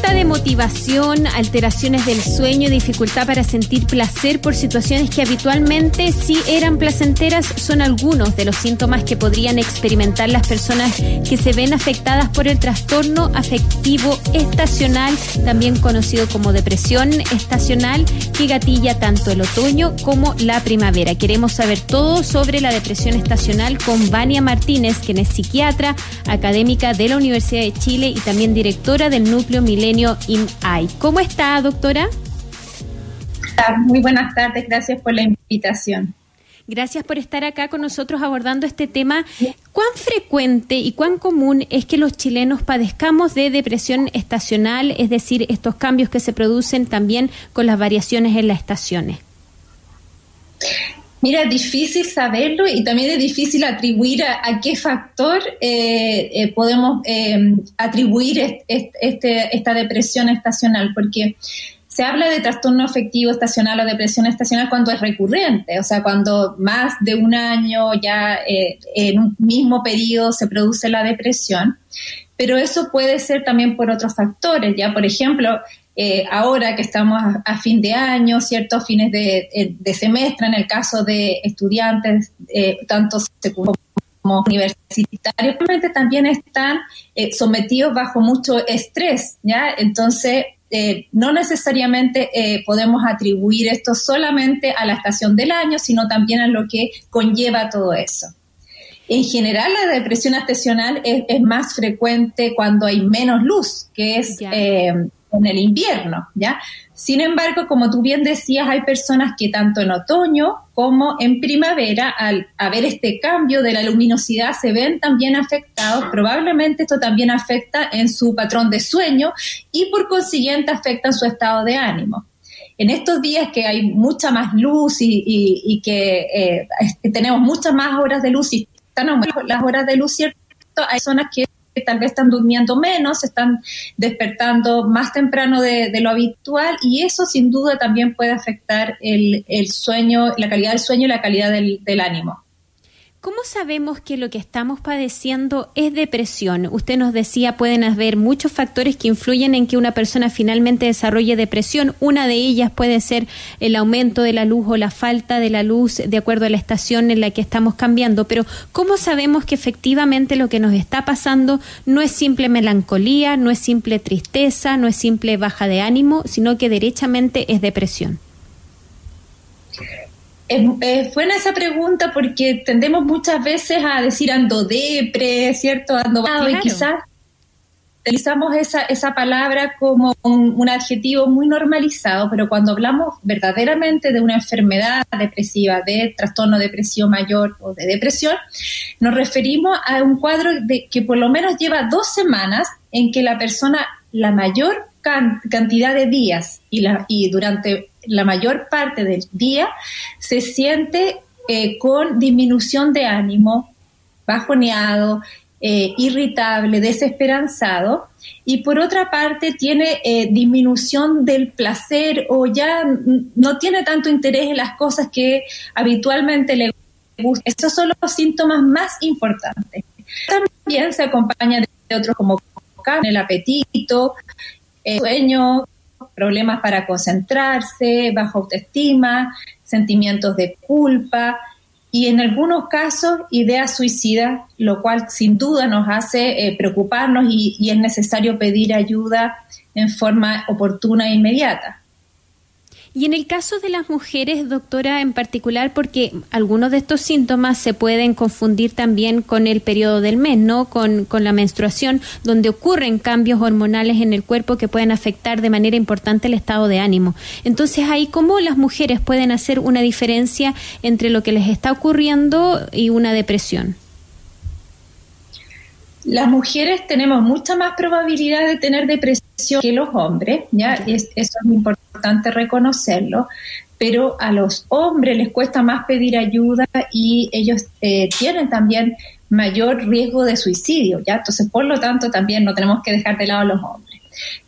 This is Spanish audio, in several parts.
Falta de motivación, alteraciones del sueño, dificultad para sentir placer por situaciones que habitualmente sí eran placenteras son algunos de los síntomas que podrían experimentar las personas que se ven afectadas por el trastorno afectivo estacional, también conocido como depresión estacional, que gatilla tanto el otoño como la primavera. Queremos saber todo sobre la depresión estacional con Vania Martínez, quien es psiquiatra, académica de la Universidad de Chile y también directora del núcleo Milenio INAI. ¿Cómo está, doctora? Muy buenas tardes, gracias por la invitación. Gracias por estar acá con nosotros abordando este tema. ¿Cuán frecuente y cuán común es que los chilenos padezcamos de depresión estacional, es decir, estos cambios que se producen también con las variaciones en las estaciones? Mira, es difícil saberlo y también es difícil atribuir a, qué factor eh, eh, podemos eh, atribuir este, esta depresión estacional, porque se habla de trastorno afectivo estacional o depresión estacional cuando es recurrente, o sea, cuando más de un año ya en un mismo periodo se produce la depresión, pero eso puede ser también por otros factores, ya por ejemplo, eh, ahora que estamos a, fin de año, ¿cierto? Fines de, semestre, en el caso de estudiantes, eh, tanto como universitarios, también están eh, sometidos bajo mucho estrés, ¿ya? Entonces, no necesariamente podemos atribuir esto solamente a la estación del año, sino también a lo que conlleva todo eso. En general, la depresión estacional es, más frecuente cuando hay menos luz, que es en el invierno, ¿ya? Sin embargo, como tú bien decías, hay personas que tanto en otoño como en primavera, al haber este cambio de la luminosidad, se ven también afectados. Probablemente esto también afecta en su patrón de sueño y por consiguiente afecta en su estado de ánimo. En estos días que hay mucha más luz y, que eh, tenemos muchas más horas de luz y las horas de luz, ¿cierto? Hay zonas que tal vez están durmiendo menos, están despertando más temprano de, lo habitual y eso sin duda también puede afectar el, sueño, la calidad del sueño y la calidad del ánimo. ¿Cómo sabemos que lo que estamos padeciendo es depresión? Usted nos decía, pueden haber muchos factores que influyen en que una persona finalmente desarrolle depresión. Una de ellas puede ser el aumento de la luz o la falta de la luz de acuerdo a la estación en la que estamos cambiando. Pero ¿cómo sabemos que efectivamente lo que nos está pasando no es simple melancolía, no es simple tristeza, no es simple baja de ánimo, sino que derechamente es depresión? Es, buena esa pregunta porque tendemos muchas veces a decir ando depre, ¿cierto? Ando y quizás utilizamos esa, esa palabra como un, adjetivo muy normalizado, pero cuando hablamos verdaderamente de una enfermedad depresiva, de trastorno depresivo mayor o de depresión, nos referimos a un cuadro de, que por lo menos lleva dos semanas en que la persona, la mayor cantidad de días y, la, y durante la mayor parte del día se siente eh, con disminución de ánimo, bajoneado, eh, irritable, desesperanzado, y por otra parte tiene eh, disminución del placer o ya no tiene tanto interés en las cosas que habitualmente le gustan. Esos son los síntomas más importantes. También se acompaña de otros como el apetito, sueño, problemas para concentrarse, baja autoestima, sentimientos de culpa y en algunos casos ideas suicidas, lo cual sin duda nos hace eh, preocuparnos y, y es necesario pedir ayuda en forma oportuna e inmediata. Y en el caso de las mujeres, doctora, en particular, porque algunos de estos síntomas se pueden confundir también con el periodo del mes, ¿no? Con, con la menstruación, donde ocurren cambios hormonales en el cuerpo que pueden afectar de manera importante el estado de ánimo. Entonces, ahí, ¿cómo las mujeres pueden hacer una diferencia entre lo que les está ocurriendo y una depresión? Las mujeres tenemos mucha más probabilidad de tener depresión que los hombres, ¿ya? eso es importante reconocerlo, pero a los hombres les cuesta más pedir ayuda y ellos eh, tienen también mayor riesgo de suicidio, ¿ya? Entonces, por lo tanto, también no tenemos que dejar de lado a los hombres.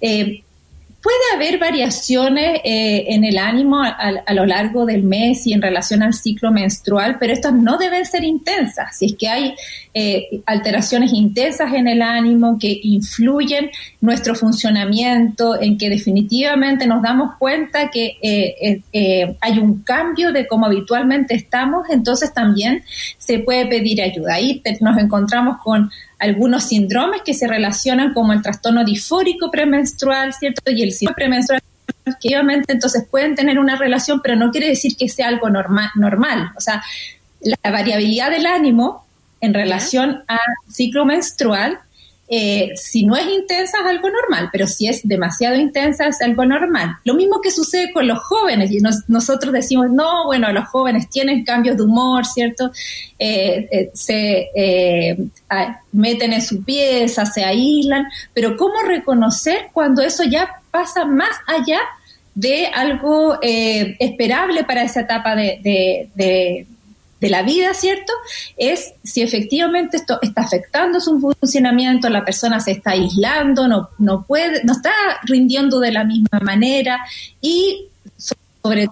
Eh, puede haber variaciones eh, en el ánimo a, lo largo del mes y en relación al ciclo menstrual, pero estas no deben ser intensas. Si es que hay eh, alteraciones intensas en el ánimo que influyen nuestro funcionamiento, en que definitivamente nos damos cuenta que eh, hay un cambio de cómo habitualmente estamos, entonces también se puede pedir ayuda. Ahí nos encontramos con algunos síndromes que se relacionan como el trastorno disfórico premenstrual, ¿cierto? Y el síndrome premenstrual que obviamente entonces pueden tener una relación, pero no quiere decir que sea algo normal. normal. O sea, la variabilidad del ánimo en relación al ciclo menstrual eh, si no es intensa es algo normal, pero si es demasiado intensa es algo normal. Lo mismo que sucede con los jóvenes, y nosotros decimos, no, bueno, los jóvenes tienen cambios de humor, ¿cierto? Eh, eh, se meten en su pieza, se aíslan, pero ¿cómo reconocer cuando eso ya pasa más allá de algo esperable para esa etapa de la vida, ¿cierto? Es si efectivamente esto está afectando su funcionamiento, la persona se está aislando, no, no puede, no está rindiendo de la misma manera y sobre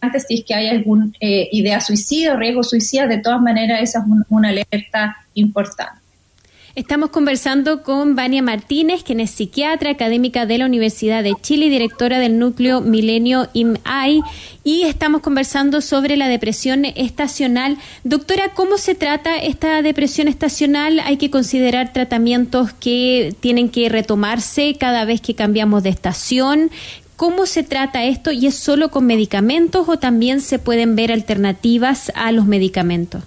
antes si es que hay alguna eh, idea suicida o riesgo suicida, de todas maneras esa es una alerta importante. Estamos conversando con Vania Martínez, quien es psiquiatra académica de la Universidad de Chile y directora del núcleo Milenio IMAI, y estamos conversando sobre la depresión estacional. Doctora, ¿cómo se trata esta depresión estacional? ¿Hay que considerar tratamientos que tienen que retomarse cada vez que cambiamos de estación? ¿Cómo se trata esto? ¿Y es solo con medicamentos o también se pueden ver alternativas a los medicamentos?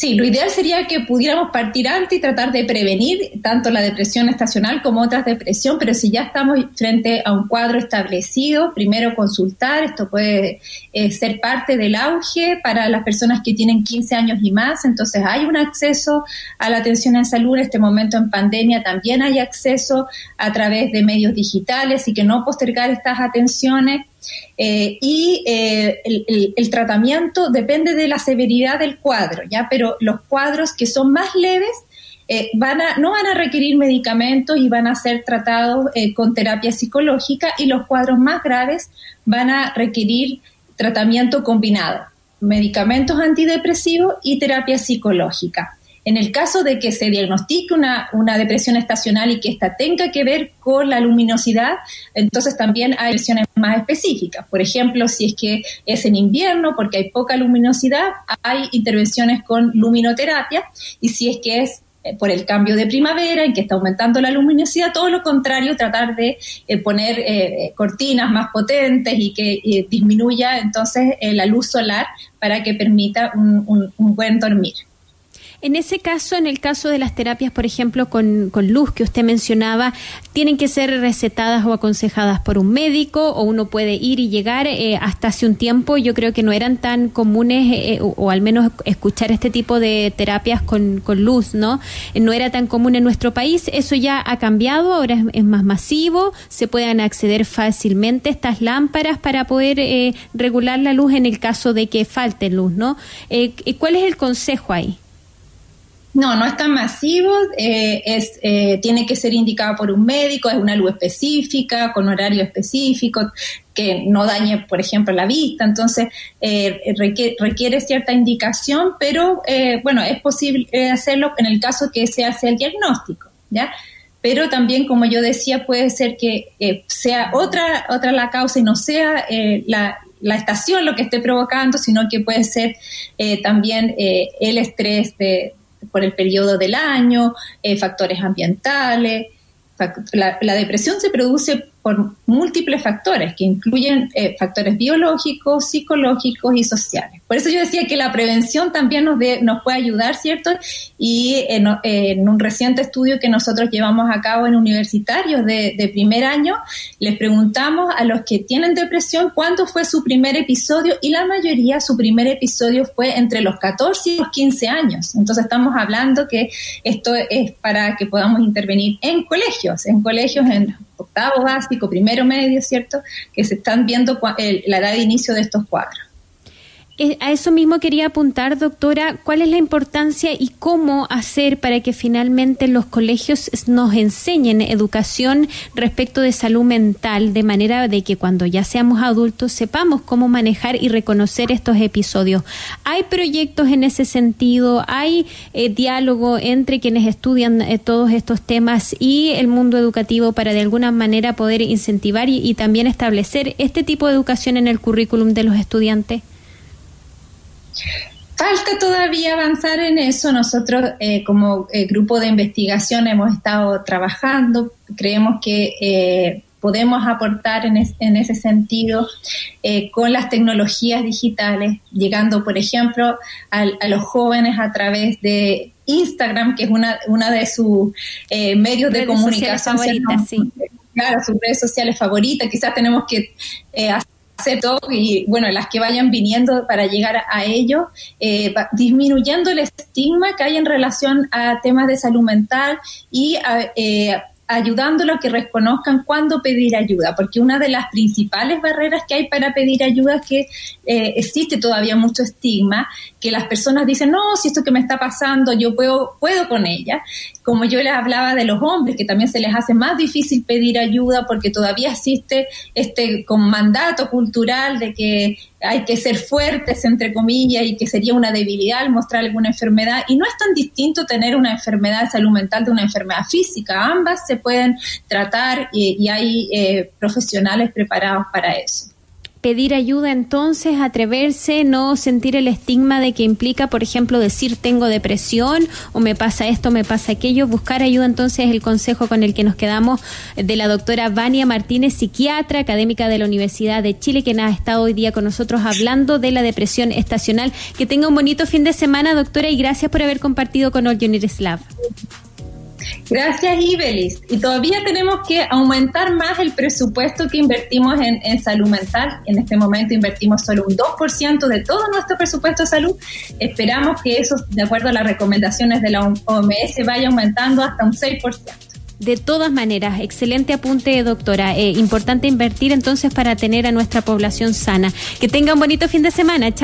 Sí, lo ideal sería que pudiéramos partir antes y tratar de prevenir tanto la depresión estacional como otras depresión, pero si ya estamos frente a un cuadro establecido, primero consultar, esto puede eh, ser parte del auge para las personas que tienen 15 años y más, entonces hay un acceso a la atención en salud, en este momento en pandemia también hay acceso a través de medios digitales y que no postergar estas atenciones. Eh, y eh, el, tratamiento depende de la severidad del cuadro, ¿ya? Pero los cuadros que son más leves eh, van a, no van a requerir medicamentos y van a ser tratados con terapia psicológica y los cuadros más graves van a requerir tratamiento combinado, medicamentos antidepresivos y terapia psicológica. En el caso de que se diagnostique una, depresión estacional y que esta tenga que ver con la luminosidad, entonces también hay versiones más específicas. Por ejemplo, si es que es en invierno porque hay poca luminosidad, hay intervenciones con luminoterapia y si es que es eh, por el cambio de primavera en que está aumentando la luminosidad, todo lo contrario, tratar de eh, poner eh, cortinas más potentes y que disminuya entonces la luz solar para que permita un buen dormir. En ese caso, en el caso de las terapias, por ejemplo, con, luz que usted mencionaba, ¿tienen que ser recetadas o aconsejadas por un médico o uno puede ir y llegar? Eh, hasta hace un tiempo yo creo que no eran tan comunes eh, o, al menos escuchar este tipo de terapias con, luz, ¿no? No era tan común en nuestro país. Eso ya ha cambiado, ahora es, más masivo, se pueden acceder fácilmente estas lámparas para poder eh, regular la luz en el caso de que falte luz, ¿no? ¿Cuál es el consejo ahí? No, no es tan masivo, eh, es, eh, tiene que ser indicado por un médico, es una luz específica, con horario específico, que no dañe, por ejemplo, la vista, entonces eh, requiere, cierta indicación, pero bueno, es posible hacerlo en el caso que se hace el diagnóstico, ¿ya? Pero también, como yo decía, puede ser que sea otra, otra la causa y no sea la, la estación lo que esté provocando, sino que puede ser también el estrés de, por el periodo del año, eh, factores ambientales. La, la, depresión se produce por múltiples factores que incluyen eh, factores biológicos, psicológicos y sociales. Por eso yo decía que la prevención también nos, nos puede ayudar, ¿cierto? Y en, un reciente estudio que nosotros llevamos a cabo en universitarios de, de, primer año, les preguntamos a los que tienen depresión cuándo fue su primer episodio y la mayoría su primer episodio fue entre los 14 y los 15 años. Entonces estamos hablando que esto es para que podamos intervenir en colegios, en colegios en octavo básico, primero medio, ¿cierto? Que se están viendo la edad de inicio de estos cuadros. Eh, a eso mismo quería apuntar, doctora, cuál es la importancia y cómo hacer para que finalmente los colegios nos enseñen educación respecto de salud mental, de manera de que cuando ya seamos adultos sepamos cómo manejar y reconocer estos episodios. ¿Hay proyectos en ese sentido? ¿Hay eh, diálogo entre quienes estudian eh, todos estos temas y el mundo educativo para de alguna manera poder incentivar y también establecer este tipo de educación en el currículum de los estudiantes? Falta todavía avanzar en eso. Nosotros eh, como eh, grupo de investigación hemos estado trabajando. Creemos que eh, podemos aportar en, ese sentido con las tecnologías digitales, llegando, por ejemplo, a, los jóvenes a través de Instagram, que es una, una de sus medios de comunicación favoritas, sí. Claro, sus redes sociales favoritas. Quizás tenemos que hacer y bueno, las que vayan viniendo para llegar a, ello, eh, disminuyendo el estigma que hay en relación a temas de salud mental y eh, ayudándolo a que reconozcan cuándo pedir ayuda, porque una de las principales barreras que hay para pedir ayuda es que eh, existe todavía mucho estigma, que las personas dicen, no, si esto que me está pasando, yo puedo, puedo con ella. Como yo les hablaba de los hombres, que también se les hace más difícil pedir ayuda porque todavía existe este con mandato cultural de que hay que ser fuertes, entre comillas, y que sería una debilidad mostrar alguna enfermedad. Y no es tan distinto tener una enfermedad de salud mental de una enfermedad física. Ambas se pueden tratar y, hay eh, profesionales preparados para eso pedir ayuda entonces, atreverse, no sentir el estigma de que implica, por ejemplo, decir tengo depresión o me pasa esto, me pasa aquello, buscar ayuda entonces es el consejo con el que nos quedamos de la doctora Vania Martínez, psiquiatra, académica de la Universidad de Chile, que ha estado hoy día con nosotros hablando de la depresión estacional. Que tenga un bonito fin de semana, doctora, y gracias por haber compartido con All Slav. Gracias, Ibelis. Y todavía tenemos que aumentar más el presupuesto que invertimos en, salud mental. En este momento invertimos solo un 2% de todo nuestro presupuesto de salud. Esperamos que eso, de acuerdo a las recomendaciones de la OMS, vaya aumentando hasta un 6%. De todas maneras, excelente apunte, doctora. Eh, importante invertir entonces para tener a nuestra población sana. Que tenga un bonito fin de semana. Chao.